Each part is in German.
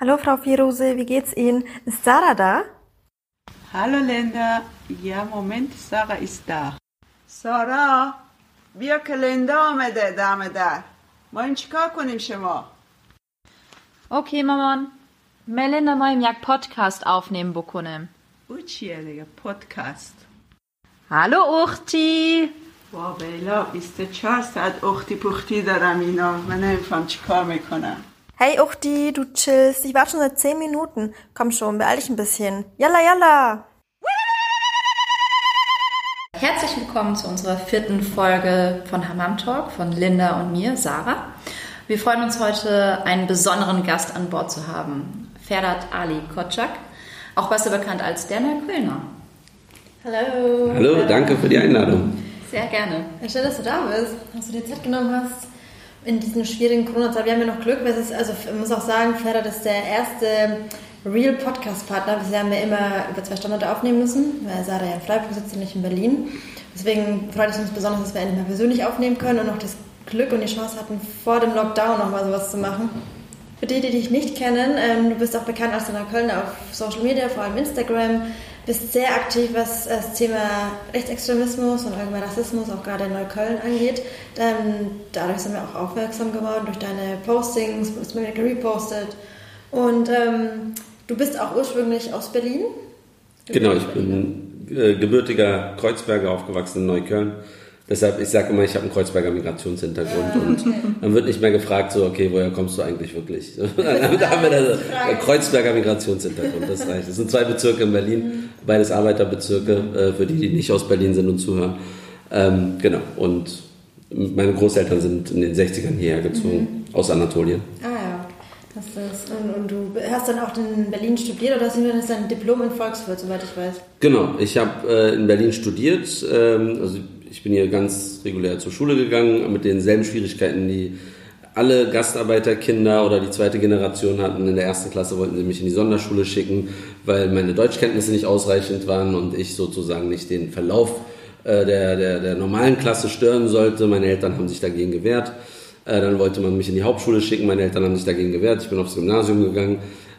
Hallo Frau Firose, wie geht's Ihnen? Ist Sarah da? Hallo Linda. Ja, Moment, Sarah ist da. سارا بیا که لندا آمده دم در ما این چیکار کنیم شما Okay, مامان. Melinda moim jak podcast aufnehmen بکنم. او چیه دیگه پادکست Hallo Uchti. با بیلا 24 ساعت اختی پختی دارم اینا من نمیفهم چیکار می‌کنم Hey Uchti, du chillst. Ich warte schon seit 10 Minuten. Komm schon, beeil dich ein bisschen. Yalla, yalla! Herzlich willkommen zu unserer vierten Folge von Hammam Talk von Linda und mir, Sarah. Wir freuen uns heute, einen besonderen Gast an Bord zu haben. Ferhat Ali Kotschak, auch besser bekannt als der Neuköllner. Hallo. Hallo, danke für die Einladung. Sehr gerne. Ja, schön, dass du da bist, dass du dir Zeit genommen hast in diesen schwierigen Corona-Zeit. Wir haben ja noch Glück, weil es ist, also ich muss auch sagen, Ferhat ist der erste Real Podcast-Partner. Bisher haben wir immer über zwei Standorte aufnehmen müssen, weil Sarah ja in Freiburg sitzt und nicht in Berlin. Deswegen freut es uns besonders, dass wir endlich mal persönlich aufnehmen können und noch das Glück und die Chance hatten, vor dem Lockdown noch mal sowas zu machen. Für die, die dich nicht kennen, ähm, du bist auch bekannt als der Neuköllner auf Social Media, vor allem Instagram, bist sehr aktiv, was das Thema Rechtsextremismus und allgemein Rassismus, auch gerade in Neukölln angeht. Ähm, dadurch sind wir auch aufmerksam geworden durch deine Postings, du bist mir gerepostet. Und ähm, du bist auch ursprünglich aus Berlin. Genau, ich bin äh, gebürtiger Kreuzberger, aufgewachsen in Neukölln. Deshalb, ich sage immer, ich habe einen Kreuzberger Migrationshintergrund und dann wird nicht mehr gefragt, so, okay, woher kommst du eigentlich wirklich? dann haben wir da Kreuzberger Migrationshintergrund, das reicht. Das sind zwei Bezirke in Berlin, beides Arbeiterbezirke, äh, für die, die nicht aus Berlin sind und zuhören. Ähm, genau, und meine Großeltern sind in den 60ern hierher gezogen, aus Anatolien. Ah ja. Das ist, und, und du hast dann auch in Berlin studiert oder hast du dein Diplom in Volkswirt, soweit ich weiß? Genau, ich habe äh, in Berlin studiert. Ähm, also ich bin hier ganz regulär zur Schule gegangen, mit denselben Schwierigkeiten, die alle Gastarbeiterkinder oder die zweite Generation hatten. In der ersten Klasse wollten sie mich in die Sonderschule schicken, weil meine Deutschkenntnisse nicht ausreichend waren und ich sozusagen nicht den Verlauf äh, der, der, der normalen Klasse stören sollte. Meine Eltern haben sich dagegen gewehrt. Äh, dann wollte man mich in die Hauptschule schicken. Meine Eltern haben sich dagegen gewehrt. Ich bin aufs Gymnasium gegangen.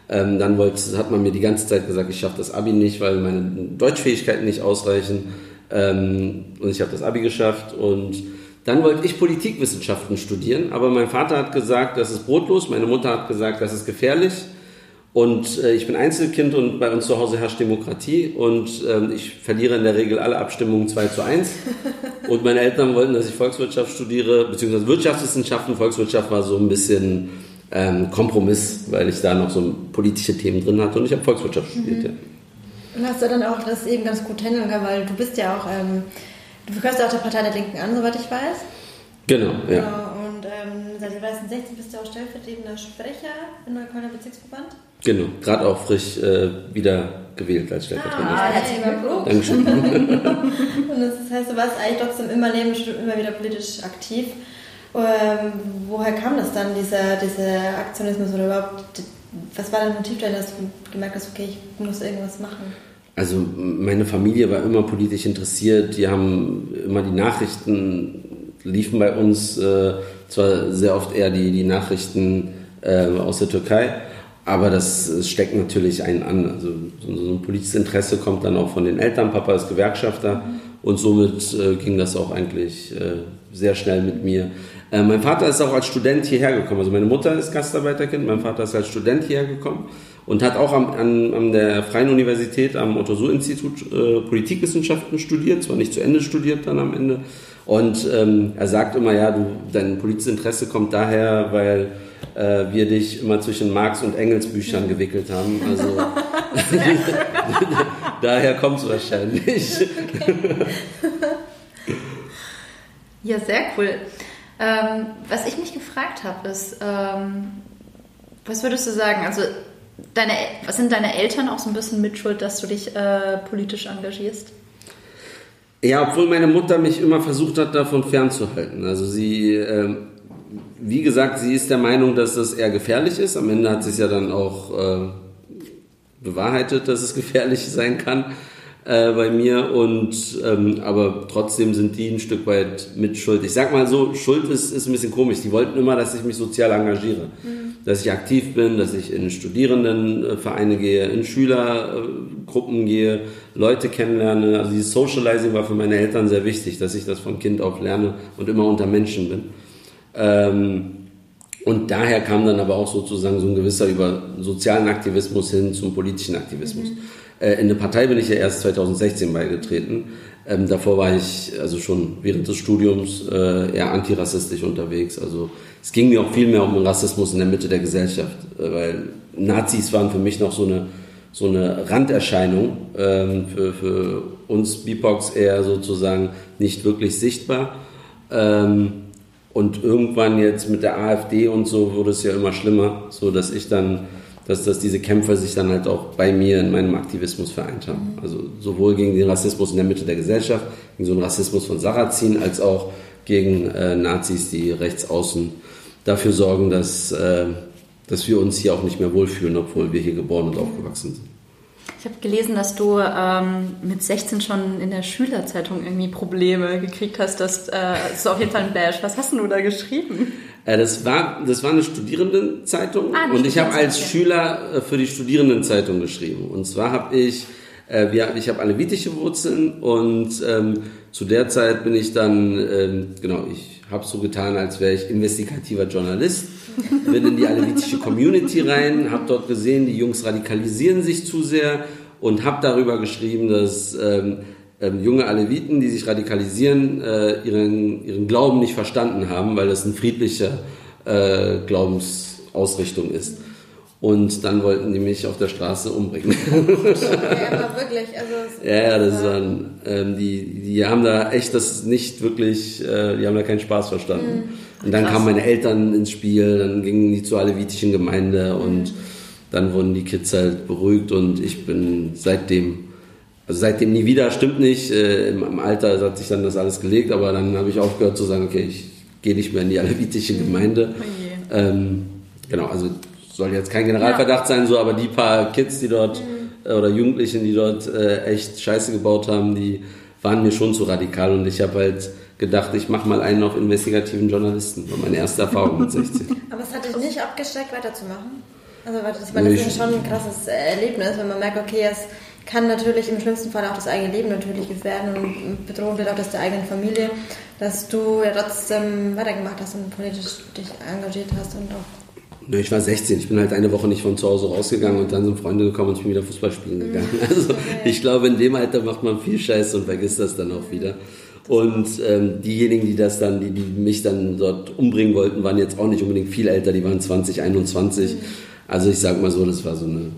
Ähm, dann wollte, hat man mir die ganze Zeit gesagt, ich schaffe das Abi nicht, weil meine Deutschfähigkeiten nicht ausreichen. Ähm, und ich habe das Abi geschafft und dann wollte ich Politikwissenschaften studieren, aber mein Vater hat gesagt, das ist brotlos, meine Mutter hat gesagt, das ist gefährlich und äh, ich bin Einzelkind und bei uns zu Hause herrscht Demokratie und ähm, ich verliere in der Regel alle Abstimmungen 2 zu 1 und meine Eltern wollten, dass ich Volkswirtschaft studiere, beziehungsweise Wirtschaftswissenschaften, Volkswirtschaft war so ein bisschen ähm, Kompromiss, weil ich da noch so politische Themen drin hatte und ich habe Volkswirtschaft studiert, ja. Und hast du dann auch das eben ganz gut handeln können, weil du bist ja auch, ähm, du gehörst ja auch der Partei der Linken an, soweit ich weiß. Genau, ja. Genau, und ähm, seit 2016 bist du auch stellvertretender Sprecher im Neuköllner Bezirksverband. Genau, gerade auch frisch äh, wieder gewählt als Stellvertreter. Ah, herzlichen Glückwunsch. Dankeschön. Und das heißt, du warst eigentlich trotzdem immer neben immer wieder politisch aktiv. Ähm, woher kam das dann, dieser, dieser Aktionismus oder überhaupt, was war dein Motiv dahin, dass du gemerkt hast, okay, ich muss irgendwas machen? Also meine Familie war immer politisch interessiert. Die haben immer die Nachrichten liefen bei uns äh, zwar sehr oft eher die, die Nachrichten äh, aus der Türkei, aber das, steckt natürlich einen an. Also so, so ein politisches Interesse kommt dann auch von den Eltern. Papa ist Gewerkschafter und somit äh, ging das auch eigentlich äh, sehr schnell mit mir. Äh, mein Vater ist auch als Student hierher gekommen. Also meine Mutter ist Gastarbeiterkind, mein Vater ist als Student hierher gekommen und hat auch am, an, an der Freien Universität am Otto-Suhr-Institut äh, Politikwissenschaften studiert, zwar nicht zu Ende studiert dann am Ende. Und ähm, er sagt immer, ja, du, dein politisches Interesse kommt daher, weil äh, wir dich immer zwischen Marx und Engels Büchern gewickelt haben. Also daher kommt es wahrscheinlich. Ja, sehr cool. Ähm, was ich mich gefragt habe, ist, ähm, was würdest du sagen? Also, deine, was sind deine Eltern auch so ein bisschen mitschuld, dass du dich äh, politisch engagierst? Ja, obwohl meine Mutter mich immer versucht hat, davon fernzuhalten. Also sie, äh, wie gesagt, sie ist der Meinung, dass das eher gefährlich ist. Am Ende hat sie es ja dann auch äh, bewahrheitet, dass es gefährlich sein kann. Äh, bei mir und ähm, aber trotzdem sind die ein Stück weit mit Schuld. Ich sag mal so, Schuld ist, ist ein bisschen komisch. Die wollten immer, dass ich mich sozial engagiere, mhm. dass ich aktiv bin, dass ich in Studierendenvereine gehe, in Schülergruppen gehe, Leute kennenlerne. Also dieses Socializing war für meine Eltern sehr wichtig, dass ich das von Kind auf lerne und immer unter Menschen bin. Ähm, und daher kam dann aber auch sozusagen so ein gewisser über sozialen Aktivismus hin zum politischen Aktivismus. Mhm. Äh, in eine Partei bin ich ja erst 2016 beigetreten. Ähm, davor war ich also schon während des Studiums äh, eher antirassistisch unterwegs. Also es ging mir auch viel mehr um den Rassismus in der Mitte der Gesellschaft, äh, weil Nazis waren für mich noch so eine so eine Randerscheinung ähm, für, für uns BIPOX eher sozusagen nicht wirklich sichtbar. Ähm, und irgendwann jetzt mit der AfD und so wurde es ja immer schlimmer, so dass ich dann dass, dass diese Kämpfer sich dann halt auch bei mir in meinem Aktivismus vereint haben. Mhm. Also sowohl gegen den Rassismus in der Mitte der Gesellschaft, gegen so einen Rassismus von Sarrazin, als auch gegen äh, Nazis, die rechts außen dafür sorgen, dass, äh, dass wir uns hier auch nicht mehr wohlfühlen, obwohl wir hier geboren und aufgewachsen sind. Ich habe gelesen, dass du ähm, mit 16 schon in der Schülerzeitung irgendwie Probleme gekriegt hast. Das, äh, das ist auf jeden Fall ein Bash. Was hast du da geschrieben? Äh, das, war, das war eine Studierendenzeitung ah, und ich habe als. Schüler äh, für die Studierendenzeitung geschrieben. Und zwar habe ich, äh, wir, ich habe alevitische Wurzeln und ähm, zu der Zeit bin ich dann, ähm, genau, ich habe so getan, als wäre ich investigativer Journalist, bin in die alevitische Community rein, habe dort gesehen, die Jungs radikalisieren sich zu sehr und habe darüber geschrieben, dass ähm, ähm, junge Aleviten, die sich radikalisieren, äh, ihren, ihren Glauben nicht verstanden haben, weil das eine friedliche äh, Glaubensausrichtung ist. Und dann wollten die mich auf der Straße umbringen. Okay, aber wirklich, also ja, ja, das waren ähm, die, die haben da echt das nicht wirklich, äh, die haben da keinen Spaß verstanden. Mhm. Und dann Krass. kamen meine Eltern ins Spiel, dann gingen die zur alevitischen Gemeinde und mhm. dann wurden die Kids halt beruhigt und ich bin seitdem also seitdem nie wieder, stimmt nicht. Äh, im, Alter hat sich dann das alles gelegt, aber dann habe ich aufgehört zu sagen, okay, ich gehe nicht mehr in die alevitische mhm. Gemeinde. Oh ähm, genau, also soll jetzt kein Generalverdacht ja. sein, so, aber die paar Kids, die dort mhm. äh, oder Jugendlichen, die dort äh, echt Scheiße gebaut haben, die waren mir schon zu radikal und ich habe halt gedacht, ich mache mal einen auf investigativen Journalisten. War meine erste Erfahrung mit 16. Aber es hat dich nicht abgeschreckt, weiterzumachen? Also, das, weil das ist schon ein krasses Erlebnis, wenn man merkt, okay, es kann natürlich im schlimmsten Fall auch das eigene Leben natürlich gefährden und bedrohen wird auch das der eigenen Familie, dass du ja trotzdem weitergemacht hast und politisch dich engagiert hast und auch. ich war 16, ich bin halt eine Woche nicht von zu Hause rausgegangen und dann sind Freunde gekommen und ich bin wieder Fußball spielen gegangen. Mhm. Also ich glaube, in dem Alter macht man viel Scheiße und vergisst das dann auch wieder. Und ähm, diejenigen, die das dann, die, die mich dann dort umbringen wollten, waren jetzt auch nicht unbedingt viel älter, die waren 20, 21. Mhm. Also ich sag mal so, das war so eine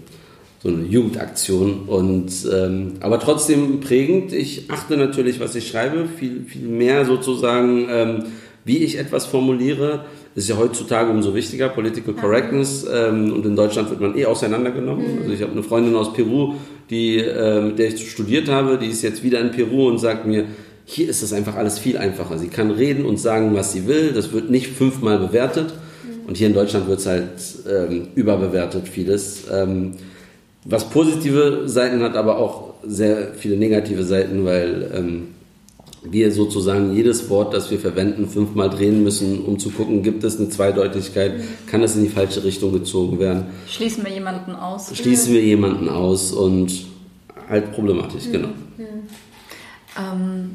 so eine Jugendaktion. Und, ähm, aber trotzdem prägend. Ich achte natürlich, was ich schreibe, viel, viel mehr sozusagen, ähm, wie ich etwas formuliere. Das ist ja heutzutage umso wichtiger, Political Correctness. Ähm, und in Deutschland wird man eh auseinandergenommen. Mhm. Also ich habe eine Freundin aus Peru, die, äh, mit der ich studiert habe, die ist jetzt wieder in Peru und sagt mir, hier ist das einfach alles viel einfacher. Sie kann reden und sagen, was sie will. Das wird nicht fünfmal bewertet. Mhm. Und hier in Deutschland wird es halt ähm, überbewertet, vieles. Ähm, was positive Seiten hat, aber auch sehr viele negative Seiten, weil ähm, wir sozusagen jedes Wort, das wir verwenden, fünfmal drehen müssen, um zu gucken, gibt es eine Zweideutigkeit, kann es in die falsche Richtung gezogen werden. Schließen wir jemanden aus? Schließen wir jemanden aus und halt problematisch, mhm. genau. Mhm. Ähm,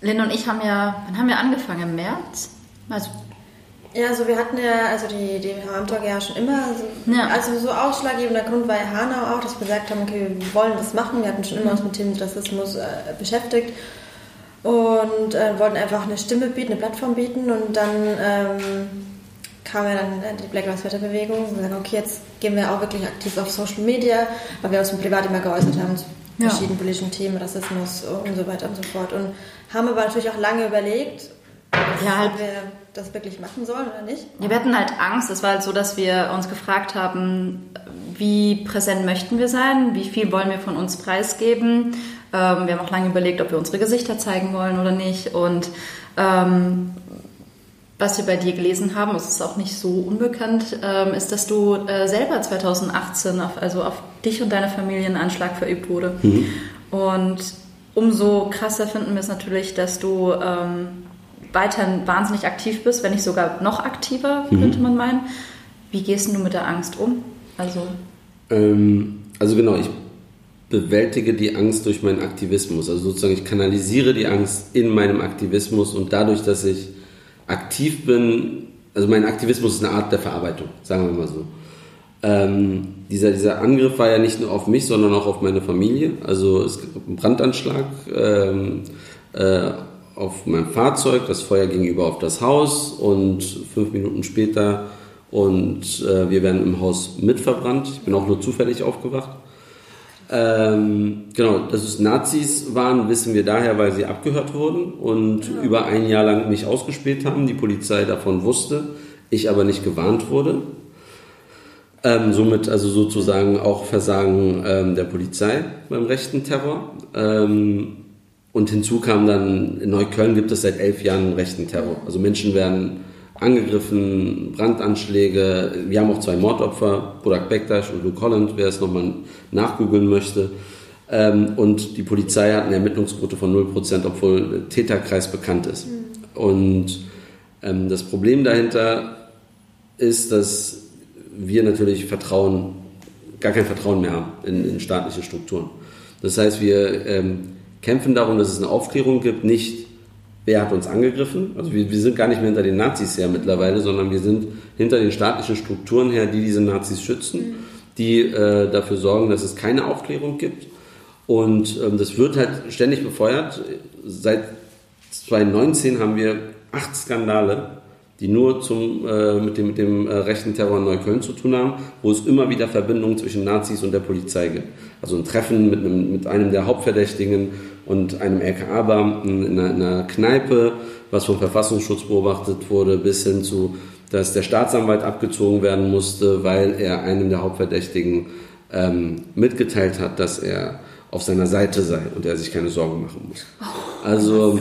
Linda und ich haben ja, wann haben wir angefangen? Im März? Also ja, also wir hatten ja, also die, die Hamburger ja schon immer, so, ja. also so ausschlaggebender Grund war ja Hanau auch, dass wir gesagt haben, okay, wir wollen das machen. Wir hatten schon immer uns mit Themen Rassismus äh, beschäftigt und äh, wollten einfach eine Stimme bieten, eine Plattform bieten und dann ähm, kam ja dann die Black Lives Matter Bewegung und sagen, okay, jetzt gehen wir auch wirklich aktiv auf Social Media, weil wir uns im Privat immer geäußert haben zu ja. verschiedenen politischen Themen, Rassismus und so weiter und so fort und haben aber natürlich auch lange überlegt, ja, halt, wir das wirklich machen sollen oder nicht. Ja, wir hatten halt Angst. Es war halt so, dass wir uns gefragt haben, wie präsent möchten wir sein, wie viel wollen wir von uns preisgeben. Ähm, wir haben auch lange überlegt, ob wir unsere Gesichter zeigen wollen oder nicht. Und ähm, was wir bei dir gelesen haben, es ist auch nicht so unbekannt, ähm, ist, dass du äh, selber 2018 auf, also auf dich und deine Familie ein Anschlag verübt wurde. Mhm. Und umso krasser finden wir es natürlich, dass du ähm, weiterhin wahnsinnig aktiv bist, wenn nicht sogar noch aktiver, Mhm. könnte man meinen. Wie gehst du mit der Angst um? Also, Ähm, also genau, ich bewältige die Angst durch meinen Aktivismus. Also sozusagen, ich kanalisiere die Angst in meinem Aktivismus und dadurch, dass ich aktiv bin, also mein Aktivismus ist eine Art der Verarbeitung, sagen wir mal so. Ähm, dieser, dieser Angriff war ja nicht nur auf mich, sondern auch auf meine Familie. Also es gab einen Brandanschlag ähm, äh, auf mein Fahrzeug, das Feuer ging über auf das Haus und fünf Minuten später und äh, wir werden im Haus mitverbrannt. Ich bin auch nur zufällig aufgewacht. Ähm, genau, dass es Nazis waren, wissen wir daher, weil sie abgehört wurden und über ein Jahr lang mich ausgespäht haben. Die Polizei davon wusste, ich aber nicht gewarnt wurde. Ähm, somit also sozusagen auch Versagen ähm, der Polizei beim rechten Terror. Ähm, und hinzu kam dann, in Neukölln gibt es seit elf Jahren rechten Terror. Also Menschen werden angegriffen, Brandanschläge. Wir haben auch zwei Mordopfer, Burak Bektaş und Luke Holland, wer es nochmal nachgoogeln möchte. Ähm, und die Polizei hat eine Ermittlungsquote von 0%, obwohl Täterkreis bekannt ist. Und ähm, das Problem dahinter ist, dass wir natürlich Vertrauen, gar kein Vertrauen mehr haben in, in staatliche Strukturen. Das heißt, wir ähm, kämpfen darum, dass es eine Aufklärung gibt, nicht wer hat uns angegriffen. Also wir, wir sind gar nicht mehr hinter den Nazis her mittlerweile, sondern wir sind hinter den staatlichen Strukturen her, die diese Nazis schützen, die äh, dafür sorgen, dass es keine Aufklärung gibt. Und ähm, das wird halt ständig befeuert. Seit 2019 haben wir acht Skandale, die nur zum, äh, mit dem, mit dem äh, rechten Terror in Neukölln zu tun haben, wo es immer wieder Verbindungen zwischen Nazis und der Polizei gibt. Also ein Treffen mit einem, mit einem der Hauptverdächtigen und einem LKA-Beamten in, einer- in einer Kneipe, was vom Verfassungsschutz beobachtet wurde, bis hin zu, dass der Staatsanwalt abgezogen werden musste, weil er einem der Hauptverdächtigen ähm, mitgeteilt hat, dass er auf seiner Seite sei und er sich keine Sorgen machen muss. Also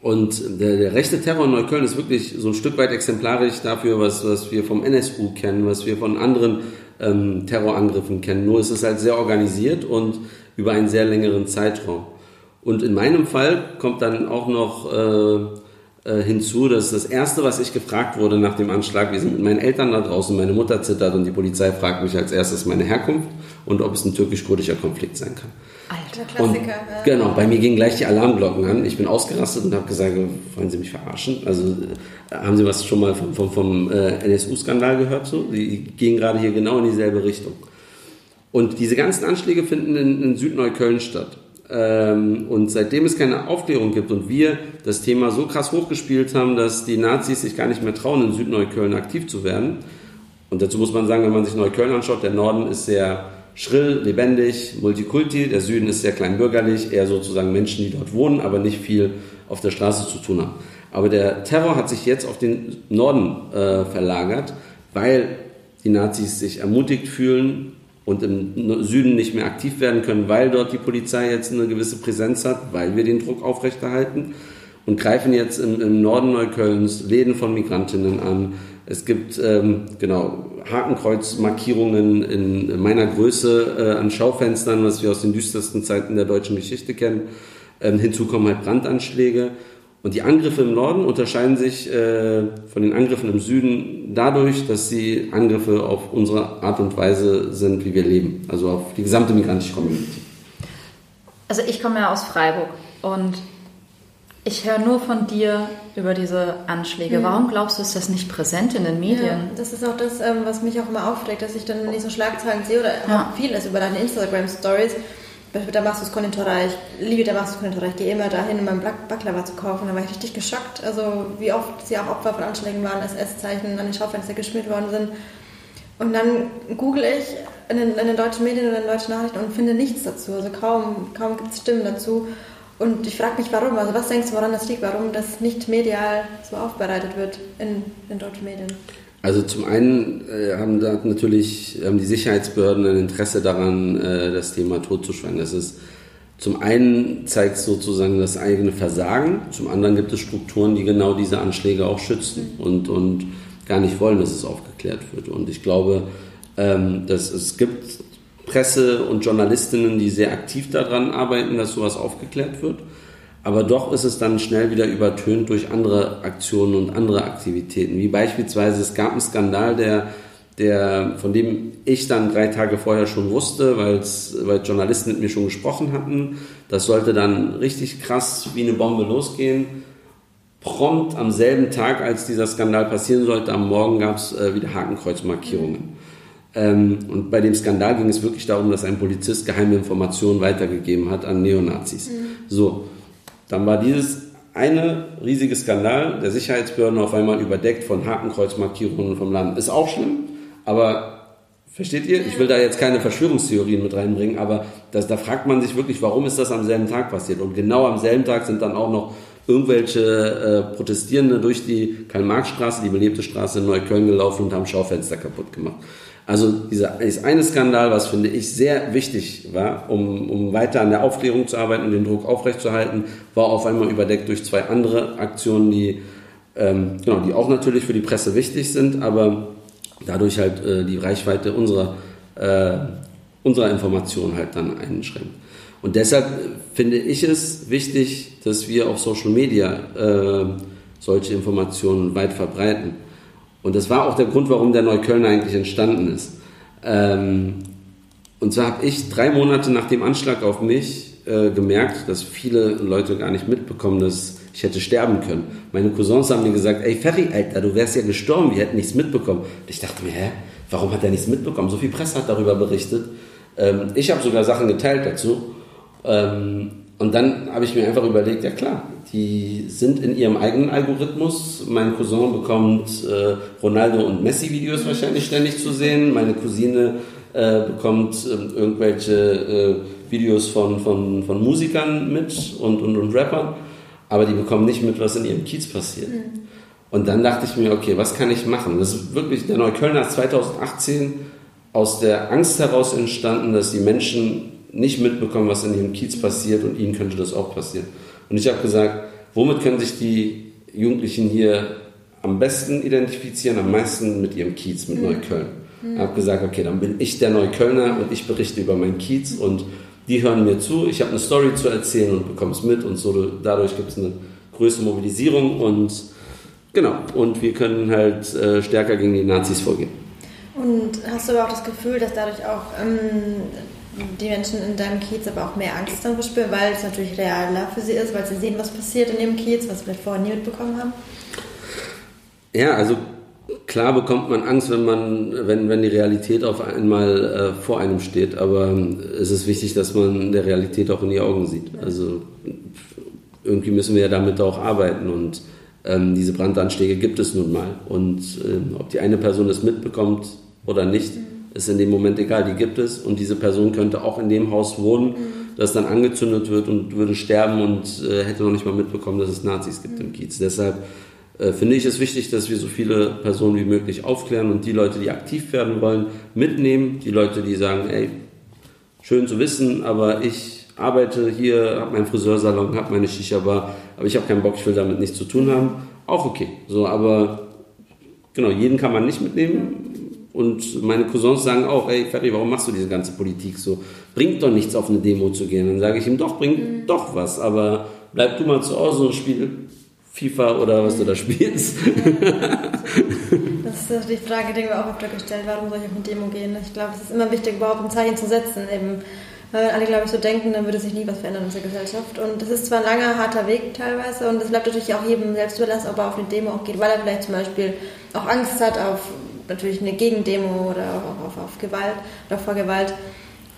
und der, der rechte Terror in Neukölln ist wirklich so ein Stück weit exemplarisch dafür, was, was wir vom NSU kennen, was wir von anderen ähm, Terrorangriffen kennen. Nur ist es halt sehr organisiert und über einen sehr längeren Zeitraum. Und in meinem Fall kommt dann auch noch äh, äh, hinzu, dass das Erste, was ich gefragt wurde nach dem Anschlag, wir sind mit meinen Eltern da draußen, meine Mutter zittert und die Polizei fragt mich als erstes meine Herkunft und ob es ein türkisch-kurdischer Konflikt sein kann. Alter. Klassiker. ja. genau, bei mir gingen gleich die Alarmglocken an. Ich bin ausgerastet und habe gesagt, wollen Sie mich verarschen? Also äh, haben Sie was schon mal vom, vom, vom äh, NSU-Skandal gehört? So? Die gehen gerade hier genau in dieselbe Richtung. Und diese ganzen Anschläge finden in, in Südneukölln statt. Ähm, und seitdem es keine Aufklärung gibt und wir das Thema so krass hochgespielt haben, dass die Nazis sich gar nicht mehr trauen, in Südneukölln aktiv zu werden. Und dazu muss man sagen, wenn man sich Neukölln anschaut, der Norden ist sehr schrill, lebendig, multikulti, der Süden ist sehr kleinbürgerlich, eher sozusagen Menschen, die dort wohnen, aber nicht viel auf der Straße zu tun haben. Aber der Terror hat sich jetzt auf den Norden äh, verlagert, weil die Nazis sich ermutigt fühlen und im Süden nicht mehr aktiv werden können, weil dort die Polizei jetzt eine gewisse Präsenz hat, weil wir den Druck aufrechterhalten und greifen jetzt im, im Norden Neuköllns Läden von Migrantinnen an. Es gibt ähm, genau Hakenkreuzmarkierungen in meiner Größe äh, an Schaufenstern, was wir aus den düstersten Zeiten der deutschen Geschichte kennen. Ähm, hinzu kommen halt Brandanschläge. Und die Angriffe im Norden unterscheiden sich äh, von den Angriffen im Süden dadurch, dass sie Angriffe auf unsere Art und Weise sind, wie wir leben. Also auf die gesamte migrantische Community. Also ich komme ja aus Freiburg und ich höre nur von dir über diese Anschläge. Warum glaubst du, ist das nicht präsent in den Ja, Medien? das ist auch das, ähm, was mich auch immer aufregt, dass ich dann in diesen Schlagzeilen sehe oder Ja. auch vieles über deine Instagram-Stories. Damaskus Konditorei, ich liebe Damaskus Konditorei, ich gehe immer dahin, um meinen Black- Baklava zu kaufen. Da war ich richtig geschockt, also wie oft sie auch Opfer von Anschlägen waren, SS-Zeichen an den Schaufenster geschmiert worden sind. Und dann google ich in den, in den deutschen Medien oder in den deutschen Nachrichten und finde nichts dazu. Also kaum, kaum gibt es Stimmen dazu. Und ich frage mich, warum. Also was denkst du, woran das liegt? Warum das nicht medial so aufbereitet wird in den deutschen Medien? Also zum einen äh, haben da natürlich haben die Sicherheitsbehörden ein Interesse daran, äh, das Thema totzuschweigen. Das ist zum einen zeigt es sozusagen das eigene Versagen, zum anderen gibt es Strukturen, die genau diese Anschläge auch schützen und, und gar nicht wollen, dass es aufgeklärt wird. Und ich glaube, ähm, dass es gibt Presse und Journalistinnen, die sehr aktiv daran arbeiten, dass sowas aufgeklärt wird. Aber doch ist es dann schnell wieder übertönt durch andere Aktionen und andere Aktivitäten. Wie beispielsweise, es gab einen Skandal, der, der, von dem ich dann drei Tage vorher schon wusste, weil's, weil Journalisten mit mir schon gesprochen hatten. Das sollte dann richtig krass wie eine Bombe losgehen. Prompt am selben Tag, als dieser Skandal passieren sollte, am Morgen gab es äh, wieder Hakenkreuzmarkierungen. Ähm, und bei dem Skandal ging es wirklich darum, dass ein Polizist geheime Informationen weitergegeben hat an Neonazis. Mhm. So, dann war dieses eine riesige Skandal der Sicherheitsbehörden auf einmal überdeckt von Hakenkreuzmarkierungen vom Land. Ist auch schlimm, aber versteht ihr? Ich will da jetzt keine Verschwörungstheorien mit reinbringen, aber das, da fragt man sich wirklich, warum ist das am selben Tag passiert? Und genau am selben Tag sind dann auch noch irgendwelche äh, Protestierende durch die Karl-Marx-Straße, die belebte Straße in Neukölln gelaufen und haben Schaufenster kaputt gemacht. Also dieser eine Skandal, was finde ich sehr wichtig war, um, um weiter an der Aufklärung zu arbeiten und den Druck aufrechtzuerhalten, war auf einmal überdeckt durch zwei andere Aktionen, die, ähm, genau, die auch natürlich für die Presse wichtig sind, aber dadurch halt äh, die Reichweite unserer, äh, unserer Informationen halt dann einschränkt. Und deshalb finde ich es wichtig, dass wir auf Social Media äh, solche Informationen weit verbreiten. Und das war auch der Grund, warum der Neukölln eigentlich entstanden ist. Ähm, und zwar habe ich drei Monate nach dem Anschlag auf mich äh, gemerkt, dass viele Leute gar nicht mitbekommen, dass ich hätte sterben können. Meine Cousins haben mir gesagt, ey Ferry, Alter, du wärst ja gestorben, wir hätten nichts mitbekommen. Und ich dachte mir, hä, warum hat er nichts mitbekommen? So viel Presse hat darüber berichtet. Ähm, ich habe sogar Sachen geteilt dazu. Ähm, und dann habe ich mir einfach überlegt, ja klar, die sind in ihrem eigenen Algorithmus. Mein Cousin bekommt äh, Ronaldo und Messi-Videos wahrscheinlich ständig zu sehen. Meine Cousine äh, bekommt äh, irgendwelche Videos von, von, von Musikern mit und, und, und Rappern. Aber die bekommen nicht mit, was in ihrem Kiez passiert. Mhm. Und dann dachte ich mir, okay, was kann ich machen? Das ist wirklich, der Neuköllner ist 2018 aus der Angst heraus entstanden, dass die Menschen nicht mitbekommen, was in ihrem Kiez passiert und ihnen könnte das auch passieren. Und ich habe gesagt, womit können sich die Jugendlichen hier am besten identifizieren, am meisten mit ihrem Kiez, mit mhm. Neukölln. Mhm. Ich habe gesagt, okay, dann bin ich der Neuköllner und ich berichte über meinen Kiez und die hören mir zu, ich habe eine Story zu erzählen und bekomme es mit und so dadurch gibt es eine größere Mobilisierung und genau, und wir können halt äh, stärker gegen die Nazis vorgehen. Und hast du aber auch das Gefühl, dass dadurch auch ähm, die Menschen in deinem Kiez aber auch mehr Angst dann verspüren, weil es natürlich realer für sie ist, weil sie sehen, was passiert in ihrem Kiez, was sie vielleicht vorher nie mitbekommen haben? Ja, also klar bekommt man Angst, wenn man, wenn, wenn die Realität auf einmal äh, vor einem steht, aber es ist wichtig, dass man der Realität auch in die Augen sieht. Also irgendwie müssen wir ja damit auch arbeiten und ähm, diese Brandanschläge gibt es nun mal. Und äh, ob die eine Person es mitbekommt oder nicht, mhm ist in dem Moment egal, die gibt es und diese Person könnte auch in dem Haus wohnen, mhm. das dann angezündet wird und würde sterben und äh, hätte noch nicht mal mitbekommen, dass es Nazis gibt mhm. im Kiez. Deshalb äh, finde ich es wichtig, dass wir so viele Personen wie möglich aufklären und die Leute, die aktiv werden wollen, mitnehmen. Die Leute, die sagen, ey, schön zu wissen, aber ich arbeite hier, habe meinen Friseursalon, habe meine Shisha-Bar, aber ich habe keinen Bock, ich will damit nichts zu tun haben. Auch okay. So, aber genau, jeden kann man nicht mitnehmen und meine Cousins sagen auch, ey Ferry, warum machst du diese ganze Politik so? Bringt doch nichts, auf eine Demo zu gehen. Dann sage ich ihm, doch, bringt mhm. doch was, aber bleib du mal zu Hause und spiel FIFA oder was du da spielst. das ist die Frage, die mir auch öfter gestellt, warum soll ich auf eine Demo gehen? Ich glaube, es ist immer wichtig, überhaupt ein Zeichen zu setzen. Eben. Weil wenn alle, glaube ich, so denken, dann würde sich nie was verändern in unserer Gesellschaft. Und das ist zwar ein langer, harter Weg teilweise und es bleibt natürlich auch jedem selbst überlassen, ob er auf eine Demo auch geht, weil er vielleicht zum Beispiel auch Angst hat auf natürlich eine Gegendemo oder auch auf, auf Gewalt oder vor Gewalt.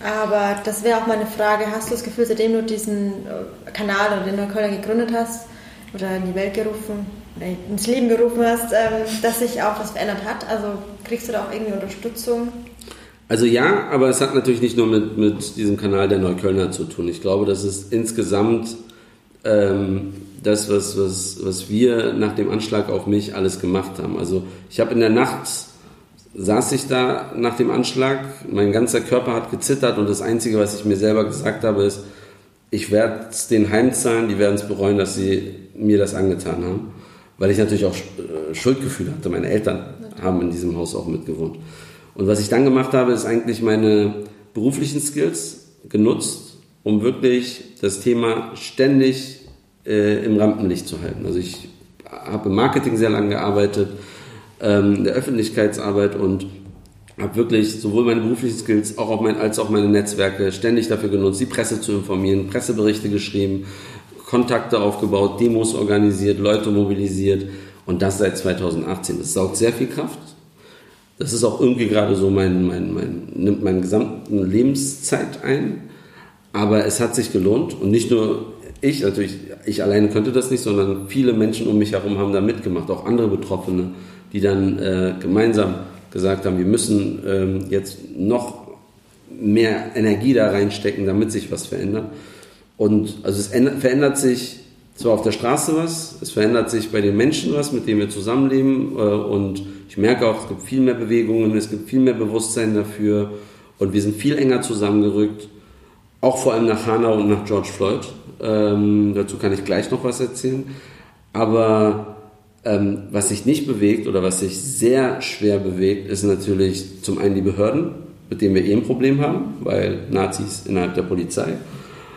Aber das wäre auch meine Frage, hast du das Gefühl, seitdem du diesen äh, Kanal oder den Neuköllner gegründet hast oder in die Welt gerufen ins Leben gerufen hast, ähm, dass sich auch was verändert hat? Also kriegst du da auch irgendwie Unterstützung? Also ja, aber es hat natürlich nicht nur mit, mit diesem Kanal der Neuköllner zu tun. Ich glaube, das ist insgesamt ähm, das, was, was, was wir nach dem Anschlag auf mich alles gemacht haben. Also ich habe in der Nacht saß ich da nach dem Anschlag, mein ganzer Körper hat gezittert und das Einzige, was ich mir selber gesagt habe, ist, ich werde es den heimzahlen, die werden es bereuen, dass sie mir das angetan haben. Weil ich natürlich auch äh, Schuldgefühle hatte. Meine Eltern haben in diesem Haus auch mitgewohnt. Und was ich dann gemacht habe, ist eigentlich meine, beruflichen Skills genutzt, um wirklich das Thema ständig äh, im Rampenlicht zu halten. Also ich habe im Marketing sehr lange gearbeitet, ähm, der Öffentlichkeitsarbeit und habe wirklich sowohl meine beruflichen Skills auch mein, als auch meine Netzwerke ständig dafür genutzt, die Presse zu informieren, Presseberichte geschrieben, Kontakte aufgebaut, Demos organisiert, Leute mobilisiert und das seit 2018. Das saugt sehr viel Kraft. Das ist auch irgendwie gerade so mein, mein, mein, nimmt meinen gesamten Lebenszeit ein. Aber es hat sich gelohnt und nicht nur ich, natürlich, ich alleine könnte das nicht, sondern viele Menschen um mich herum haben da mitgemacht, auch andere Betroffene, die dann äh, gemeinsam gesagt haben, wir müssen ähm, jetzt noch mehr Energie da reinstecken, damit sich was verändert. Und also es ändert, verändert sich zwar auf der Straße was, es verändert sich bei den Menschen was, mit denen wir zusammenleben. Äh, und ich merke auch, es gibt viel mehr Bewegungen, es gibt viel mehr Bewusstsein dafür. Und wir sind viel enger zusammengerückt, auch vor allem nach Hanau und nach George Floyd. Ähm, dazu kann ich gleich noch was erzählen. Aber ähm, was sich nicht bewegt oder was sich sehr schwer bewegt, ist natürlich zum einen die Behörden, mit denen wir eh ein Problem haben, weil Nazis innerhalb der Polizei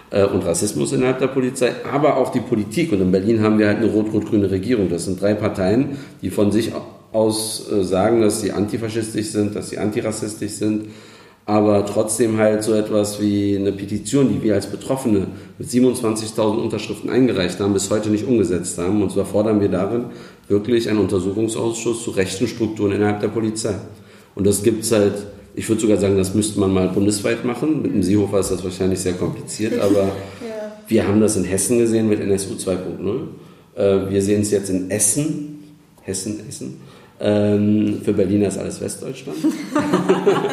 äh, und Rassismus innerhalb der Polizei, aber auch die Politik. Und in Berlin haben wir halt eine rot-rot-grüne Regierung. Das sind drei Parteien, die von sich aus äh, sagen, dass sie antifaschistisch sind, dass sie antirassistisch sind aber trotzdem halt so etwas wie eine Petition, die wir als Betroffene mit 27.000 Unterschriften eingereicht haben, bis heute nicht umgesetzt haben. Und zwar fordern wir darin wirklich einen Untersuchungsausschuss zu rechten Strukturen innerhalb der Polizei. Und das gibt es halt, ich würde sogar sagen, das müsste man mal bundesweit machen. Mit dem Seehofer ist das wahrscheinlich sehr kompliziert, aber ja. wir haben das in Hessen gesehen mit NSU 2.0. Äh, wir sehen es jetzt in Essen, Hessen, Essen ähm, für Berliner ist alles Westdeutschland.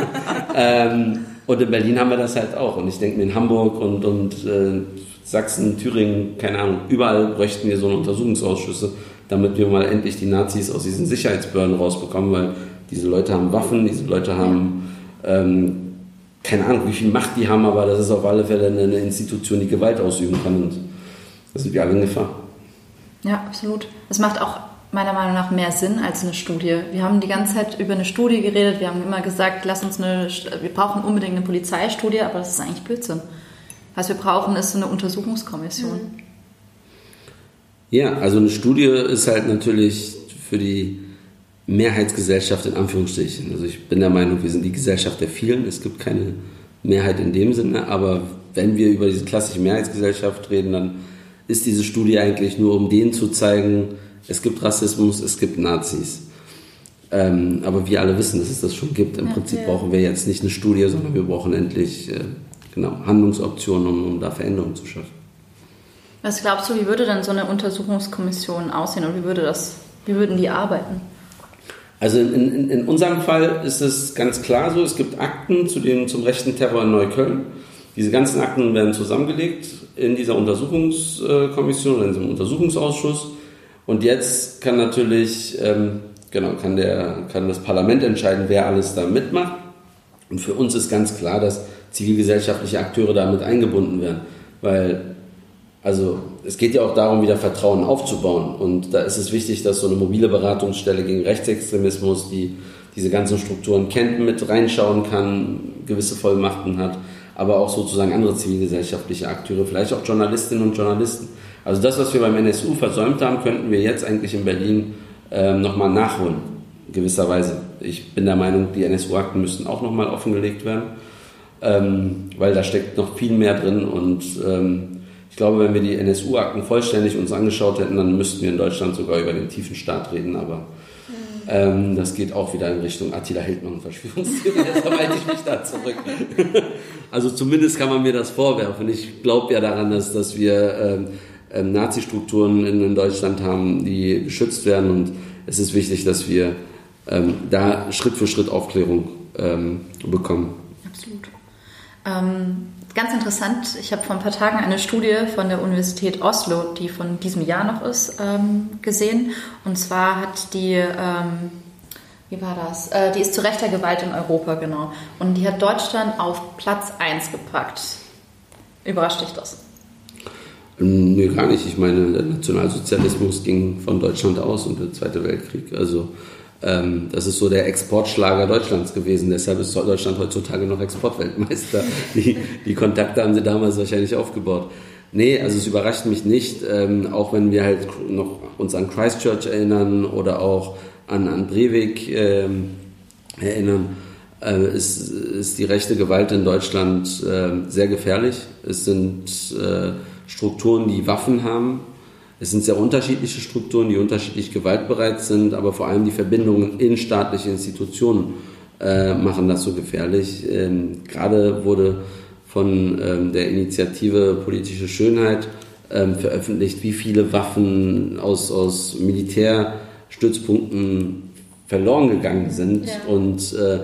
ähm, und in Berlin haben wir das halt auch. Und ich denke mir in Hamburg und, und äh, Sachsen, Thüringen, keine Ahnung, überall bräuchten wir so eine Untersuchungsausschüsse, damit wir mal endlich die Nazis aus diesen Sicherheitsbehörden rausbekommen, weil diese Leute haben Waffen, diese Leute haben ähm, keine Ahnung, wie viel Macht die haben, aber das ist auf alle Fälle eine Institution, die Gewalt ausüben kann und da sind wir alle in Gefahr. Ja, absolut. Es macht auch meiner Meinung nach mehr Sinn als eine Studie. Wir haben die ganze Zeit über eine Studie geredet. Wir haben immer gesagt, lass uns eine, wir brauchen unbedingt eine Polizeistudie, aber das ist eigentlich Blödsinn. Was wir brauchen, ist eine Untersuchungskommission. Ja, also eine Studie ist halt natürlich für die Mehrheitsgesellschaft in Anführungsstrichen. Also ich bin der Meinung, wir sind die Gesellschaft der vielen. Es gibt keine Mehrheit in dem Sinne, aber wenn wir über diese klassische Mehrheitsgesellschaft reden, dann ist diese Studie eigentlich nur, um denen zu zeigen, es gibt Rassismus, es gibt Nazis. Ähm, aber wir alle wissen, dass es das schon gibt. Im ja, Prinzip ja. brauchen wir jetzt nicht eine Studie, sondern wir brauchen endlich äh, genau, Handlungsoptionen, um, um da Veränderungen zu schaffen. Was glaubst du, wie würde denn so eine Untersuchungskommission aussehen und wie, würde das, wie würden die arbeiten? Also in, in, in unserem Fall ist es ganz klar so, es gibt Akten zu dem, zum rechten Terror in Neukölln. Diese ganzen Akten werden zusammengelegt in dieser Untersuchungskommission, in diesem Untersuchungsausschuss. Und jetzt kann natürlich, ähm, genau, kann, der, kann das Parlament entscheiden, wer alles da mitmacht. Und für uns ist ganz klar, dass zivilgesellschaftliche Akteure damit eingebunden werden. Weil, also, es geht ja auch darum, wieder Vertrauen aufzubauen. Und da ist es wichtig, dass so eine mobile Beratungsstelle gegen Rechtsextremismus, die diese ganzen Strukturen kennt, mit reinschauen kann, gewisse Vollmachten hat, aber auch sozusagen andere zivilgesellschaftliche Akteure, vielleicht auch Journalistinnen und Journalisten also das, was wir beim NSU versäumt haben, könnten wir jetzt eigentlich in Berlin ähm, nochmal nachholen, gewisserweise. Ich bin der Meinung, die NSU-Akten müssten auch nochmal offengelegt werden, ähm, weil da steckt noch viel mehr drin und ähm, ich glaube, wenn wir die NSU-Akten vollständig uns angeschaut hätten, dann müssten wir in Deutschland sogar über den tiefen Staat reden, aber ähm, das geht auch wieder in Richtung Attila Hildmann und Verschwörungstheorie. Deshalb halte ich mich da zurück. also zumindest kann man mir das vorwerfen. Ich glaube ja daran, dass, dass wir ähm, ähm, Nazi-Strukturen in, in, Deutschland haben, die geschützt werden. Und es ist wichtig, dass wir ähm, da Schritt für Schritt Aufklärung ähm, bekommen. Absolut. Ähm, ganz interessant, ich habe vor ein paar Tagen eine Studie von der Universität Oslo, die von diesem Jahr noch ist, ähm, gesehen. Und zwar hat die ähm, wie war das? Äh, die ist zu rechter Gewalt in Europa, genau. Und die hat Deutschland auf Platz 1 gepackt. Überrascht dich das? Nee, gar nicht. Ich meine, der Nationalsozialismus ging von Deutschland aus und der Zweite Weltkrieg. Also Ähm, das ist so der Exportschlager Deutschlands gewesen. Deshalb ist Deutschland heutzutage noch Exportweltmeister. Die, die Kontakte haben sie damals wahrscheinlich aufgebaut. Nee, also es überrascht mich nicht, ähm, auch wenn wir halt noch uns an Christchurch erinnern oder auch an, an Breivik ähm, erinnern, äh, ist, ist die rechte Gewalt in Deutschland äh, sehr gefährlich. Es sind äh, Strukturen, die Waffen haben. Es sind sehr unterschiedliche Strukturen, die unterschiedlich gewaltbereit sind, aber vor allem die Verbindungen in staatliche Institutionen äh, machen das so gefährlich. Ähm, gerade wurde von ähm, der Initiative Politische Schönheit ähm, veröffentlicht, wie viele Waffen aus, aus Militärstützpunkten verloren gegangen sind. Ja. Und äh,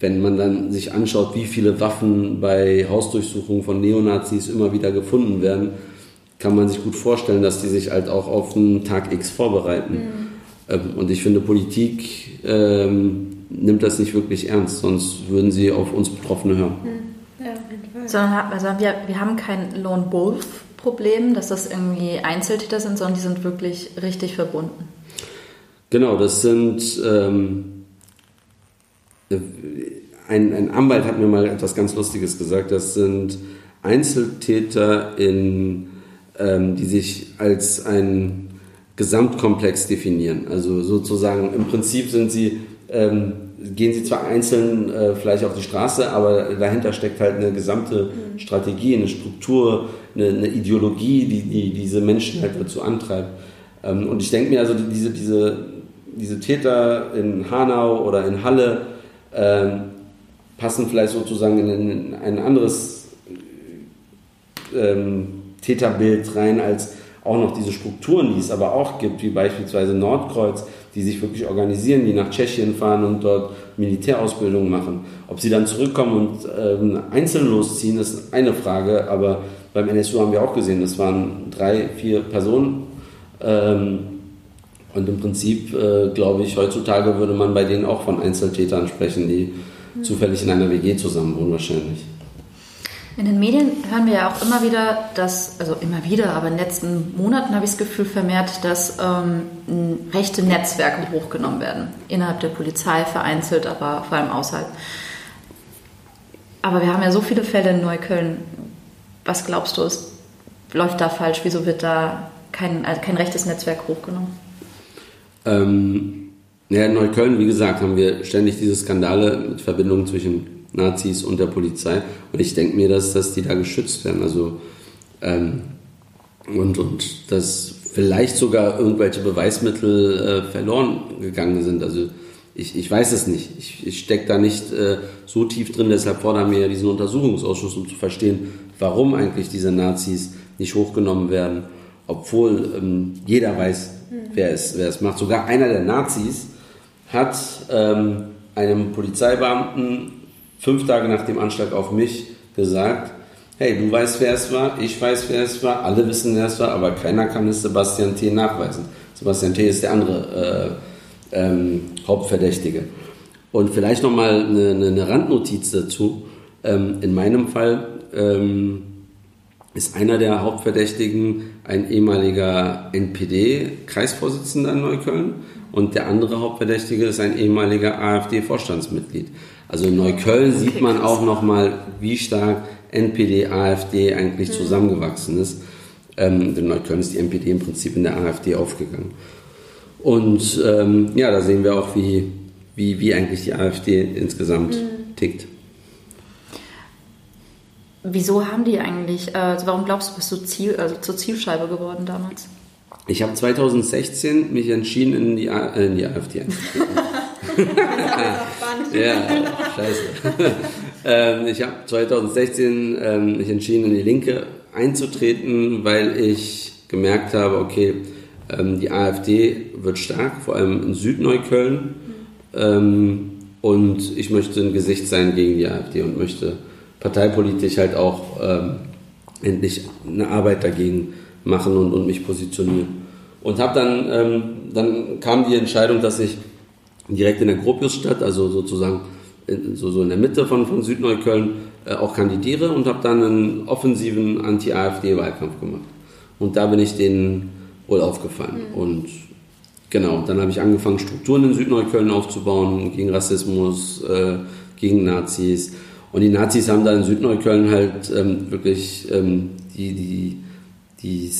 wenn man dann sich anschaut, wie viele Waffen bei Hausdurchsuchungen von Neonazis immer wieder gefunden werden, kann man sich gut vorstellen, dass die sich halt auch auf einen Tag X vorbereiten. Mhm. Ähm, und ich finde, Politik ähm, nimmt das nicht wirklich ernst, sonst würden sie auf uns Betroffene hören. Mhm. Sondern also wir, wir haben kein Lone Wolf-Problem, dass das irgendwie Einzeltäter sind, sondern die sind wirklich richtig verbunden. Genau, das sind. Ähm, ein, ein Anwalt hat mir mal etwas ganz Lustiges gesagt. Das sind Einzeltäter, in, ähm, die sich als ein Gesamtkomplex definieren. Also sozusagen im Prinzip sind sie ähm, gehen sie zwar einzeln äh, vielleicht auf die Straße, aber dahinter steckt halt eine gesamte mhm. Strategie, eine Struktur, eine, eine, Ideologie, die, die diese Menschen halt dazu antreibt. Ähm, und ich denke mir also, diese, diese, diese Täter in Hanau oder in Halle ähm, passen vielleicht sozusagen in, in ein anderes ähm, Täterbild rein als auch noch diese Strukturen, die es aber auch gibt, wie beispielsweise Nordkreuz, die sich wirklich organisieren, die nach Tschechien fahren und dort Militärausbildung machen. Ob sie dann zurückkommen und ähm, einzeln losziehen, ist eine Frage, aber beim NSU haben wir auch gesehen, das waren drei, vier Personen. Ähm, und im Prinzip, äh, glaube ich, heutzutage würde man bei denen auch von Einzeltätern sprechen, die mhm. zufällig in einer WG zusammen wohnen wahrscheinlich. In den Medien hören wir ja auch immer wieder, dass, also immer wieder, aber in den letzten Monaten habe ich das Gefühl vermehrt, dass ähm, rechte Netzwerke hochgenommen werden. Innerhalb der Polizei vereinzelt, aber vor allem außerhalb. Aber wir haben ja so viele Fälle in Neukölln. Was glaubst du, ist, läuft da falsch? Wieso wird da kein, also kein rechtes Netzwerk hochgenommen? Ähm, ja, in Neukölln, wie gesagt, haben wir ständig diese Skandale mit Verbindungen zwischen Nazis und der Polizei. Und ich denke mir, dass, dass die da geschützt werden. Also, ähm, und, und dass vielleicht sogar irgendwelche Beweismittel äh, verloren gegangen sind. Also ich, ich weiß es nicht. Ich, ich stecke da nicht äh, so tief drin, deshalb fordern wir ja diesen Untersuchungsausschuss, um zu verstehen, warum eigentlich diese Nazis nicht hochgenommen werden, obwohl ähm, jeder weiß, wer es, wer es macht. Sogar einer der Nazis hat ähm, einem Polizeibeamten fünf Tage nach dem Anschlag auf mich gesagt, hey, du weißt, wer es war, ich weiß, wer es war, alle wissen, wer es war, aber keiner kann es Sebastian T. nachweisen. Sebastian T. ist der andere äh, ähm, Hauptverdächtige. Und vielleicht nochmal eine, eine Randnotiz dazu. Ähm, in meinem Fall ähm, ist einer der Hauptverdächtigen ein ehemaliger NPD-Kreisvorsitzender in Neukölln und der andere Hauptverdächtige ist ein ehemaliger AfD-Vorstandsmitglied. Also in Neukölln okay, sieht man auch nochmal, wie stark NPD, AfD eigentlich mhm. zusammengewachsen ist. Ähm, in Neukölln ist die NPD im Prinzip in der AfD aufgegangen. Und ähm, ja, da sehen wir auch, wie, wie, wie eigentlich die AfD insgesamt mhm. tickt. Wieso haben die eigentlich, äh, also warum glaubst du, bist du Ziel, also zur Zielscheibe geworden damals? Ich habe 2016 mich entschieden, in die, A äh, in die AfD einzutreten. ja, scheiße. ähm, ich habe 2016 ähm, mich entschieden, in die Linke einzutreten, weil ich gemerkt habe, okay, ähm, die AfD wird stark, vor allem in Südneukölln. Ähm, und ich möchte ein Gesicht sein gegen die AfD und möchte parteipolitisch halt auch ähm, endlich eine Arbeit dagegen machen und, und mich positionieren. Und habe dann, ähm, dann kam die Entscheidung, dass ich direkt in der Gropiusstadt, also sozusagen in, so, so in der Mitte von, von Südneukölln, äh, auch kandidiere und habe dann einen offensiven Anti-AfD-Wahlkampf gemacht. Und da bin ich denen wohl aufgefallen. Mhm. Und genau, dann habe ich angefangen, Strukturen in Südneukölln aufzubauen gegen Rassismus, äh, gegen Nazis. Und die Nazis haben da in Südneukölln halt ähm, wirklich ähm, die, die, die,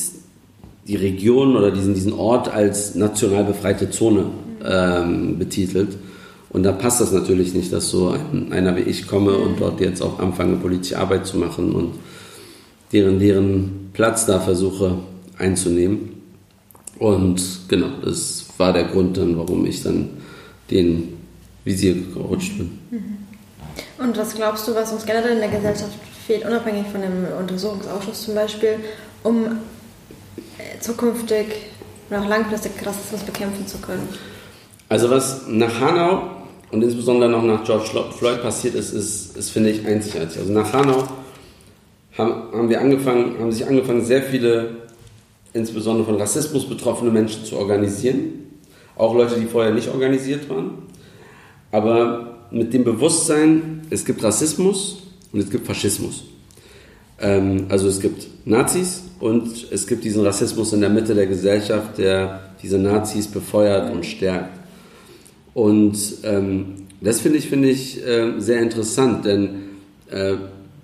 die Region oder diesen, diesen Ort als national befreite Zone ähm, betitelt. Und da passt das natürlich nicht, dass so ein, einer wie ich komme und dort jetzt auch anfange, politische Arbeit zu machen und deren, deren Platz da versuche einzunehmen. Und genau, das war der Grund dann, warum ich dann den Visier gerutscht bin. Und was glaubst du, was uns generell in der Gesellschaft fehlt, unabhängig von dem Untersuchungsausschuss zum Beispiel, um zukünftig oder auch langfristig Rassismus bekämpfen zu können? Also was nach Hanau und insbesondere noch nach George Floyd passiert ist, ist, ist finde ich, einzigartig. Also nach Hanau haben, haben wir angefangen, haben sich angefangen, sehr viele, insbesondere von Rassismus betroffene Menschen zu organisieren. Auch Leute, die vorher nicht organisiert waren. Aber mit dem Bewusstsein, es gibt Rassismus und es gibt Faschismus. Ähm, also es gibt Nazis und es gibt diesen Rassismus in der Mitte der Gesellschaft, der diese Nazis befeuert und stärkt. Und ähm, das finde ich, finde ich äh, sehr interessant, denn äh,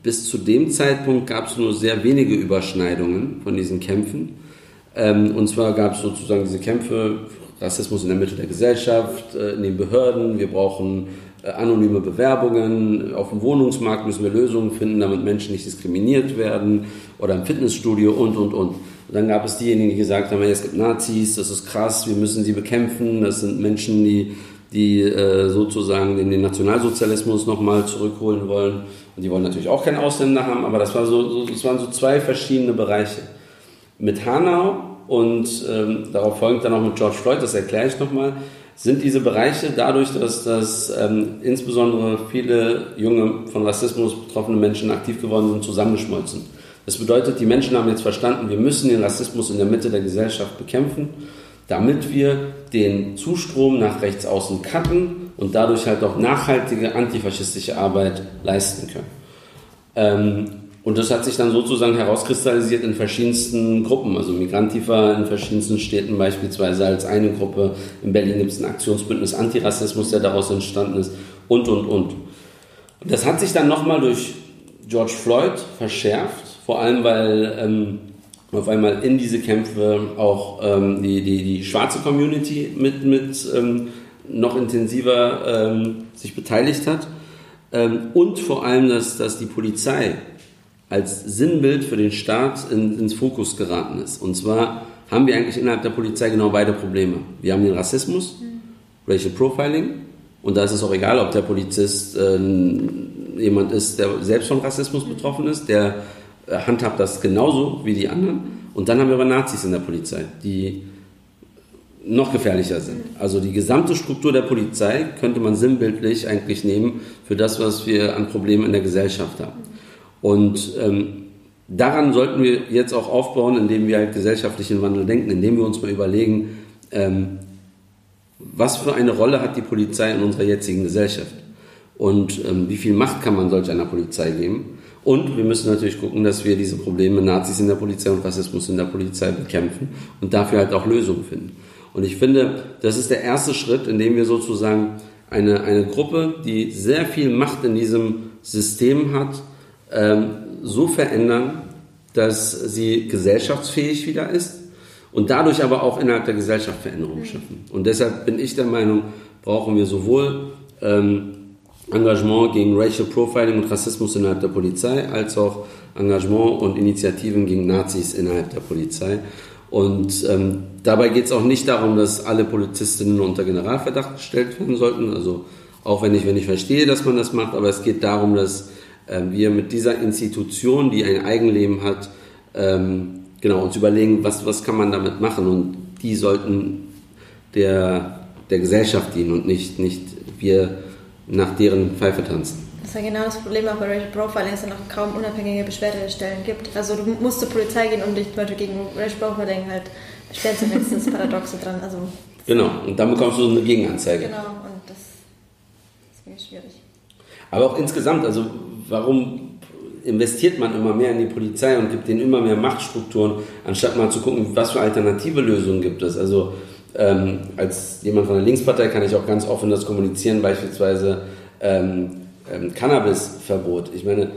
bis zu dem Zeitpunkt gab es nur sehr wenige Überschneidungen von diesen Kämpfen. Ähm, und zwar gab es sozusagen diese Kämpfe, Rassismus in der Mitte der Gesellschaft, äh, in den Behörden, wir brauchen äh, anonyme Bewerbungen, auf dem Wohnungsmarkt müssen wir Lösungen finden, damit Menschen nicht diskriminiert werden oder im Fitnessstudio und, und, und. Und dann gab es diejenigen, die gesagt haben, es gibt Nazis, das ist krass, wir müssen sie bekämpfen, das sind Menschen, die die äh, sozusagen den, den Nationalsozialismus nochmal zurückholen wollen. Und die wollen natürlich auch keine Ausländer haben, aber das, war so, so, das waren so zwei verschiedene Bereiche. Mit Hanau und ähm, darauf folgend dann auch mit George Floyd, das erkläre ich nochmal, sind diese Bereiche dadurch, dass, dass ähm, insbesondere viele junge von Rassismus betroffene Menschen aktiv geworden sind, zusammengeschmolzen. Das bedeutet, die Menschen haben jetzt verstanden, wir müssen den Rassismus in der Mitte der Gesellschaft bekämpfen damit wir den Zustrom nach rechts außen cutten und dadurch halt auch nachhaltige antifaschistische Arbeit leisten können. Ähm, und das hat sich dann sozusagen herauskristallisiert in verschiedensten Gruppen, also Migrantifa in verschiedensten Städten beispielsweise als eine Gruppe. In Berlin gibt es ein Aktionsbündnis Antirassismus, der daraus entstanden ist und, und, und. Und das hat sich dann nochmal durch George Floyd verschärft, vor allem weil ähm, auf einmal in diese Kämpfe auch ähm, die, die, die schwarze Community mit, mit ähm, noch intensiver ähm, sich beteiligt hat. Ähm, und vor allem, dass, dass die Polizei als Sinnbild für den Staat in, ins Fokus geraten ist. Und zwar haben wir eigentlich innerhalb der Polizei genau beide Probleme. Wir haben den Rassismus, mhm. Racial Profiling, und da ist es auch egal, ob der Polizist äh, jemand ist, der selbst von Rassismus betroffen ist, der handhabt das genauso wie die anderen. Und dann haben wir aber Nazis in der Polizei, die noch gefährlicher sind. Also die gesamte Struktur der Polizei könnte man sinnbildlich eigentlich nehmen für das, was wir an Problemen in der Gesellschaft haben. Und ähm, daran sollten wir jetzt auch aufbauen, indem wir halt gesellschaftlichen Wandel denken, indem wir uns mal überlegen, ähm, was für eine Rolle hat die Polizei in unserer jetzigen Gesellschaft und ähm, wie viel Macht kann man solch einer Polizei geben und wir müssen natürlich gucken, dass wir diese Probleme Nazis in der Polizei und Rassismus in der Polizei bekämpfen und dafür halt auch Lösungen finden. Und ich finde, das ist der erste Schritt, in dem wir sozusagen eine, eine Gruppe, die sehr viel Macht in diesem System hat, ähm, so verändern, dass sie gesellschaftsfähig wieder ist und dadurch aber auch innerhalb der Gesellschaft Veränderungen schaffen. Und deshalb bin ich der Meinung, brauchen wir sowohl ähm, Engagement gegen Racial Profiling und Rassismus innerhalb der Polizei, als auch Engagement und Initiativen gegen Nazis innerhalb der Polizei. Und ähm, dabei geht es auch nicht darum, dass alle Polizistinnen unter Generalverdacht gestellt werden sollten. Also auch wenn ich, wenn ich verstehe, dass man das macht, aber es geht darum, dass äh, wir mit dieser Institution, die ein Eigenleben hat, ähm, genau uns überlegen, was, was kann man damit machen. Und die sollten der, der Gesellschaft dienen und nicht, nicht wir nach deren Pfeife tanzen. Das ist ja genau das Problem auch bei Racial Profiling, dass es ja noch kaum unabhängige Beschwerdestellen gibt. Also du musst zur Polizei gehen, um dich zum Beispiel gegen Racial Profiling halt beschweren zu lassen. Das Paradoxe dran. Also, genau, und dann bekommst du eine Gegenanzeige. Genau, und das ist wirklich schwierig. Aber auch insgesamt, also warum investiert man immer mehr in die Polizei und gibt denen immer mehr Machtstrukturen, anstatt mal zu gucken, was für alternative Lösungen gibt es. Also ähm, als jemand von der Linkspartei kann ich auch ganz offen das kommunizieren, beispielsweise ähm, ähm, Cannabisverbot. Ich meine, äh,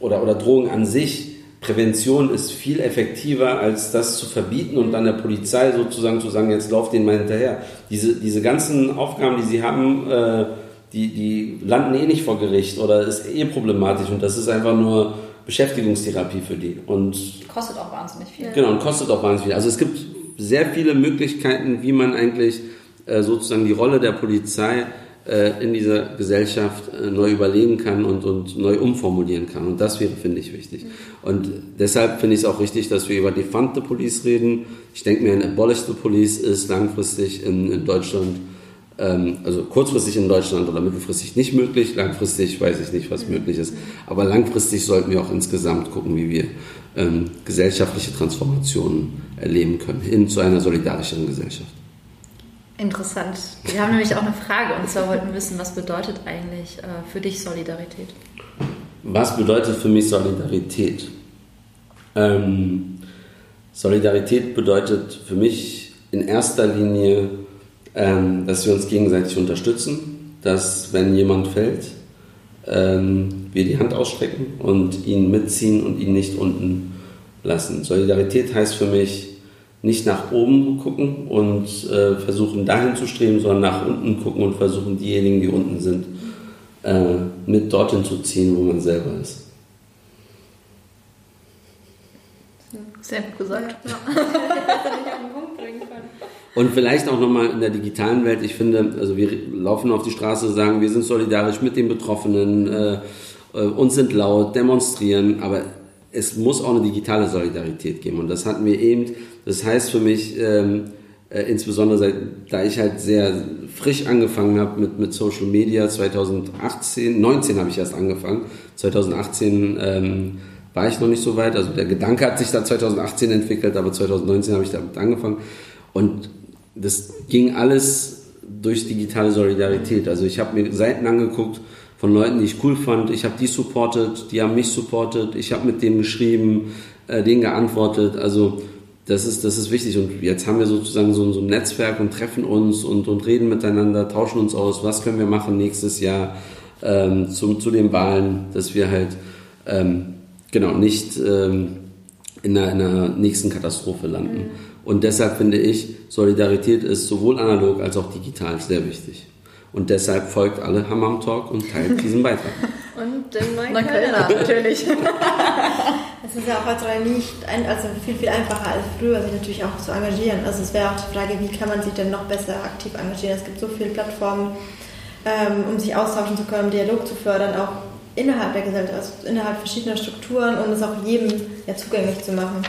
oder, oder Drogen an sich. Prävention ist viel effektiver, als das zu verbieten und dann der Polizei sozusagen zu sagen, jetzt lauft denen mal hinterher. Diese, diese ganzen Aufgaben, die sie haben, äh, die, die landen eh nicht vor Gericht oder ist eh problematisch und das ist einfach nur Beschäftigungstherapie für die. Und kostet auch wahnsinnig viel. Genau, und kostet auch wahnsinnig viel. Also es gibt sehr viele Möglichkeiten, wie man eigentlich äh, sozusagen die Rolle der Polizei äh, in dieser Gesellschaft äh, neu überlegen kann und, und neu umformulieren kann. Und das wäre, finde ich, wichtig. Und deshalb finde ich es auch richtig, dass wir über Defund Police reden. Ich denke mir, ein Abolish the Police ist langfristig in, in Deutschland ähm, also kurzfristig in Deutschland oder mittelfristig nicht möglich, langfristig weiß ich nicht, was möglich ist. Aber langfristig sollten wir auch insgesamt gucken, wie wir ähm, gesellschaftliche Transformationen erleben können, hin zu einer solidarischeren Gesellschaft. Interessant. Wir haben nämlich auch eine Frage und zwar wollten wir wissen, was bedeutet eigentlich äh, für dich Solidarität? Was bedeutet für mich Solidarität? Ähm, Solidarität bedeutet für mich in erster Linie ähm, dass wir uns gegenseitig unterstützen, dass wenn jemand fällt, ähm, wir die Hand ausstrecken und ihn mitziehen und ihn nicht unten lassen. Solidarität heißt für mich nicht nach oben gucken und äh, versuchen dahin zu streben, sondern nach unten gucken und versuchen diejenigen, die unten sind, äh, mit dorthin zu ziehen, wo man selber ist. Sehr gut gesagt. Ja. Und vielleicht auch nochmal in der digitalen Welt. Ich finde, also wir laufen auf die Straße, sagen, wir sind solidarisch mit den Betroffenen, äh, äh, uns sind laut, demonstrieren, aber es muss auch eine digitale Solidarität geben. Und das hatten wir eben. Das heißt für mich, ähm, äh, insbesondere seit, da ich halt sehr frisch angefangen habe mit, mit Social Media 2018, 19 habe ich erst angefangen, 2018 ähm, war ich noch nicht so weit. Also der Gedanke hat sich dann 2018 entwickelt, aber 2019 habe ich damit angefangen. Und das ging alles durch digitale Solidarität. Also ich habe mir Seiten angeguckt von Leuten, die ich cool fand. Ich habe die supportet, die haben mich supportet. Ich habe mit denen geschrieben, äh, denen geantwortet. Also das ist, das ist wichtig. Und jetzt haben wir sozusagen so, so ein Netzwerk und treffen uns und, und reden miteinander, tauschen uns aus, was können wir machen nächstes Jahr ähm, zum, zu den Wahlen, dass wir halt ähm, genau nicht ähm, in, einer, in einer nächsten Katastrophe landen. Mhm. Und deshalb finde ich, Solidarität ist sowohl analog als auch digital sehr wichtig. Und deshalb folgt alle Hammam Talk und teilt diesen Beitrag. und den Neuköllner, natürlich. Es ist ja auch heutzutage nicht, ein, also viel, viel einfacher als früher, sich natürlich auch zu engagieren. Also es wäre auch die Frage, wie kann man sich denn noch besser aktiv engagieren? Es gibt so viele Plattformen, ähm, um sich austauschen zu können, um Dialog zu fördern, auch innerhalb der Gesellschaft, also innerhalb verschiedener Strukturen, um es auch jedem ja, zugänglich zu machen.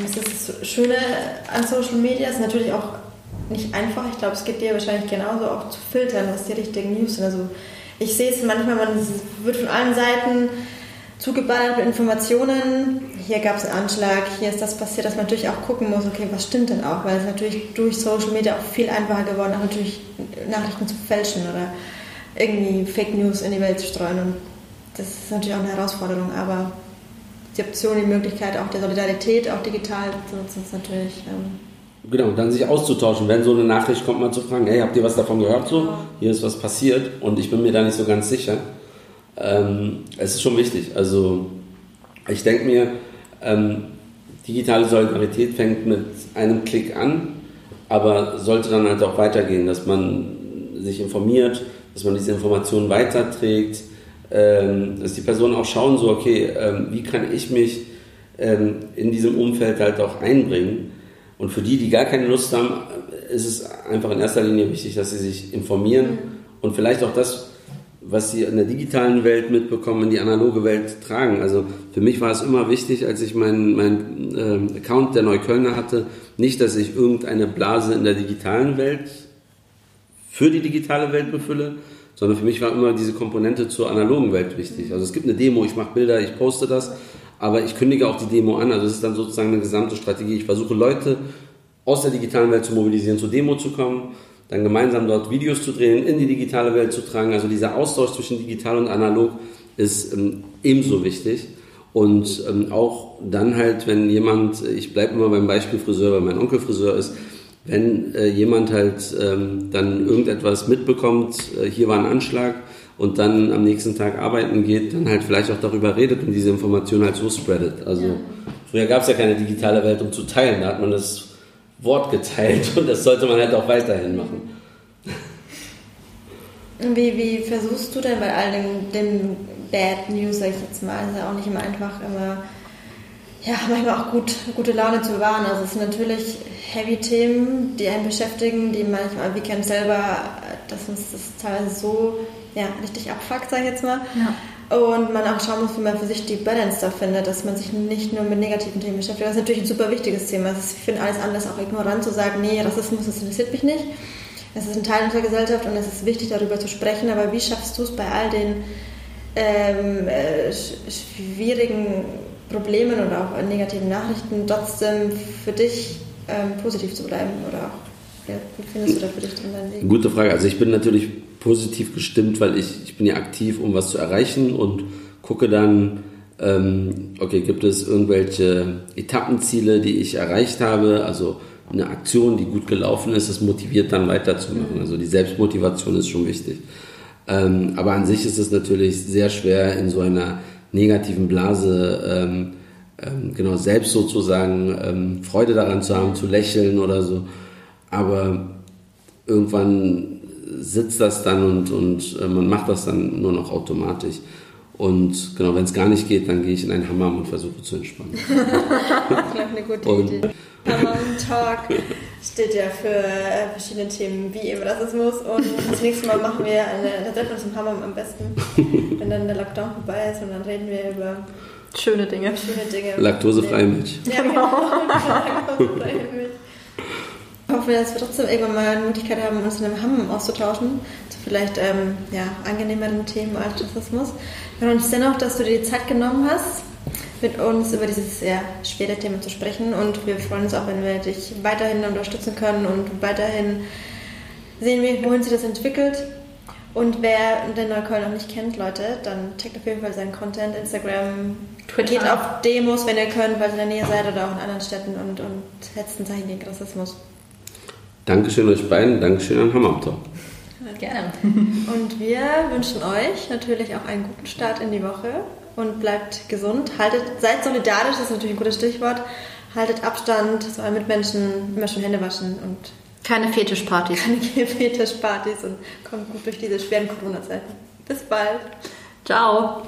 Das ist das Schöne an Social Media, ist natürlich auch nicht einfach. Ich glaube, es geht dir wahrscheinlich genauso auch zu filtern, was die richtigen News sind. Also ich sehe es manchmal, man wird von allen Seiten zugeballert mit Informationen. Hier gab es einen Anschlag, hier ist das passiert, dass man natürlich auch gucken muss, okay, was stimmt denn auch? Weil es natürlich durch Social Media auch viel einfacher geworden, auch natürlich Nachrichten zu fälschen oder irgendwie Fake News in die Welt zu streuen. Und das ist natürlich auch eine Herausforderung, aber die Option, die Möglichkeit auch der Solidarität, auch digital zu nutzen, ist natürlich. Ähm genau, dann sich auszutauschen. Wenn so eine Nachricht kommt, mal zu fragen, hey, habt ihr was davon gehört so? Hier ist was passiert und ich bin mir da nicht so ganz sicher. Ähm, es ist schon wichtig. Also ich denke mir, ähm, digitale Solidarität fängt mit einem Klick an, aber sollte dann halt auch weitergehen, dass man sich informiert, dass man diese Informationen weiterträgt, ähm, dass die Personen auch schauen, so, okay, ähm, wie kann ich mich ähm, in diesem Umfeld halt auch einbringen. Und für die, die gar keine Lust haben, ist es einfach in erster Linie wichtig, dass sie sich informieren mhm. und vielleicht auch das, was sie in der digitalen Welt mitbekommen, in die analoge Welt tragen. Also für mich war es immer wichtig, als ich meinen mein, äh, Account der Neuköllner hatte, nicht, dass ich irgendeine Blase in der digitalen Welt für die digitale Welt befülle, sondern für mich war immer diese Komponente zur analogen Welt wichtig. Also es gibt eine Demo, ich mache Bilder, ich poste das, aber ich kündige auch die Demo an. Also es ist dann sozusagen eine gesamte Strategie. Ich versuche Leute aus der digitalen Welt zu mobilisieren, zur Demo zu kommen, dann gemeinsam dort Videos zu drehen, in die digitale Welt zu tragen. Also dieser Austausch zwischen digital und analog ist ähm, ebenso wichtig. Und ähm, auch dann halt, wenn jemand, ich bleibe immer beim Beispiel Friseur, weil mein Onkel Friseur ist, wenn äh, jemand halt ähm, dann irgendetwas mitbekommt, äh, hier war ein Anschlag und dann am nächsten Tag arbeiten geht, dann halt vielleicht auch darüber redet und diese Information halt so spreadet. Also ja. früher gab es ja keine digitale Welt, um zu teilen, da hat man das Wort geteilt und das sollte man halt auch weiterhin machen. Wie, wie versuchst du denn bei all dem, dem Bad News, sag ich jetzt mal, ist ja auch nicht immer einfach, immer ja, manchmal auch gut, gute Laune zu bewahren. Also es sind natürlich heavy Themen, die einen beschäftigen, die manchmal, wir kennen selber, dass uns das teilweise so ja, richtig abfuckt, sag ich jetzt mal. Ja. Und man auch schauen muss, wie man für sich die Balance da findet, dass man sich nicht nur mit negativen Themen beschäftigt. Das ist natürlich ein super wichtiges Thema. Ist, ich finde alles anders auch ignorant zu sagen, nee, Rassismus, das interessiert mich nicht. Es ist ein Teil unserer Gesellschaft und es ist wichtig, darüber zu sprechen. Aber wie schaffst du es bei all den ähm, äh, schwierigen Problemen oder auch negativen Nachrichten trotzdem für dich ähm, positiv zu bleiben? Oder ja, wie findest du da für dich drin deinen Weg? Gute Frage. Also ich bin natürlich positiv gestimmt, weil ich, ich bin ja aktiv, um was zu erreichen und gucke dann, ähm, okay, gibt es irgendwelche Etappenziele, die ich erreicht habe? Also eine Aktion, die gut gelaufen ist, das motiviert dann weiterzumachen. Also die Selbstmotivation ist schon wichtig. Ähm, aber an sich ist es natürlich sehr schwer in so einer negativen Blase ähm, ähm, genau selbst sozusagen ähm, Freude daran zu haben, zu lächeln oder so. Aber irgendwann sitzt das dann und, und äh, man macht das dann nur noch automatisch. Und genau, wenn es gar nicht geht, dann gehe ich in einen Hammam und versuche zu entspannen. das ist eine gute und, Idee. Hammam Talk steht ja für äh, verschiedene Themen wie eben Rassismus und das nächste Mal machen wir eine, da treffen wir uns im Hammam am besten, wenn dann der Lockdown vorbei ist und dann reden wir über schöne Dinge. Schöne Dinge. Laktosefreie Milch. Ja, genau. Laktosefreie Milch. Ich hoffe, dass wir trotzdem irgendwann mal eine Möglichkeit haben, uns in einem Hammam auszutauschen zu vielleicht ähm, ja, angenehmeren Themen als Rassismus. Wir freuen uns dennoch, dass du dir die Zeit genommen hast mit uns über dieses sehr schwere Thema zu sprechen. Und wir freuen uns auch, wenn wir dich weiterhin unterstützen können und weiterhin sehen, wohin sich das entwickelt. Und wer den Neukölln noch nicht kennt, Leute, dann checkt auf jeden Fall seinen Content, Instagram, Twitter. Geht auf Demos, wenn ihr könnt, weil ihr in der Nähe seid oder auch in anderen Städten und, und setzt ein Zeichen gegen Rassismus. Dankeschön euch beiden, Dankeschön an Hammertalk. Gerne. Und wir wünschen euch natürlich auch einen guten Start in die Woche und bleibt gesund. Haltet, seid solidarisch, das ist natürlich ein gutes Stichwort. Haltet Abstand zu euren Mitmenschen, immer schon Hände waschen und keine Fetischpartys. Keine Fetischpartys und kommt gut durch diese schweren Corona-Zeiten. Bis bald. Ciao.